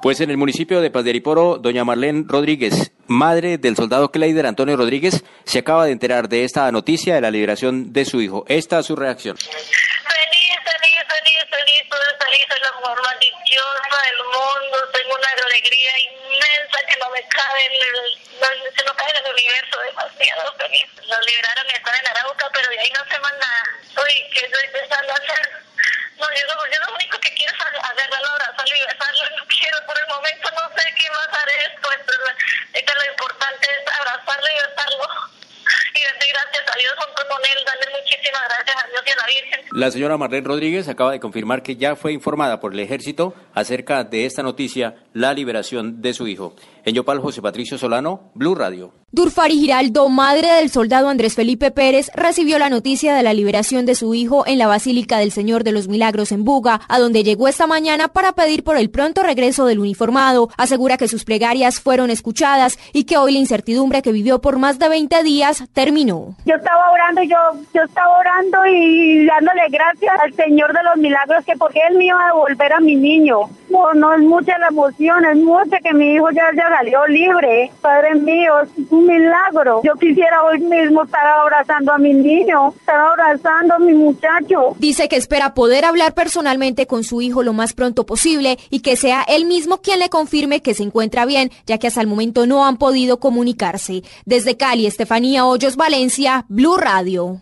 Pues en el municipio de Paz de Ariporo, doña Marlene Rodríguez, madre del soldado Kleider Antonio Rodríguez, se acaba de enterar de esta noticia de la liberación de su hijo. Esta es su reacción. Feliz, feliz, feliz, feliz, feliz, soy la mujer más dichosa del mundo, tengo una alegría inmensa que no me cabe en el, no, se no cabe en el universo, demasiado feliz. Lo liberaron, están en Arauca, pero de ahí no se manda. Uy, que estoy empezando a hacer. No, yo, yo lo único que quiero es agarrarlo, abrazarlo y besarlo, no quiero por el momento, no sé qué más haré después, pero es que lo importante es abrazarlo y besarlo. Y darle la. La señora Marlene Rodríguez acaba de confirmar que ya fue informada por el ejército acerca de esta noticia, la liberación de su hijo. En Yopal, José Patricio Solano, Blue Radio. Durfari Giraldo, madre del soldado Andrés Felipe Pérez, recibió la noticia de la liberación de su hijo en la Basílica del Señor de los Milagros en Buga, a donde llegó esta mañana para pedir por el pronto regreso del uniformado. Asegura que sus plegarias fueron escuchadas y que hoy la incertidumbre que vivió por más de 20 días terminó. Yo estaba orando, yo, yo estaba orando y dándole gracias al Señor de los Milagros que porque Él me iba a devolver a mi niño. No, no es mucha la emoción, es mucha que mi hijo ya, ya salió libre. Padre mío, un milagro. Yo quisiera hoy mismo estar abrazando a mi niño, estar abrazando a mi muchacho. Dice que espera poder hablar personalmente con su hijo lo más pronto posible y que sea él mismo quien le confirme que se encuentra bien, ya que hasta el momento no han podido comunicarse. Desde Cali, Estefanía Hoyos, Valencia, Blue Radio.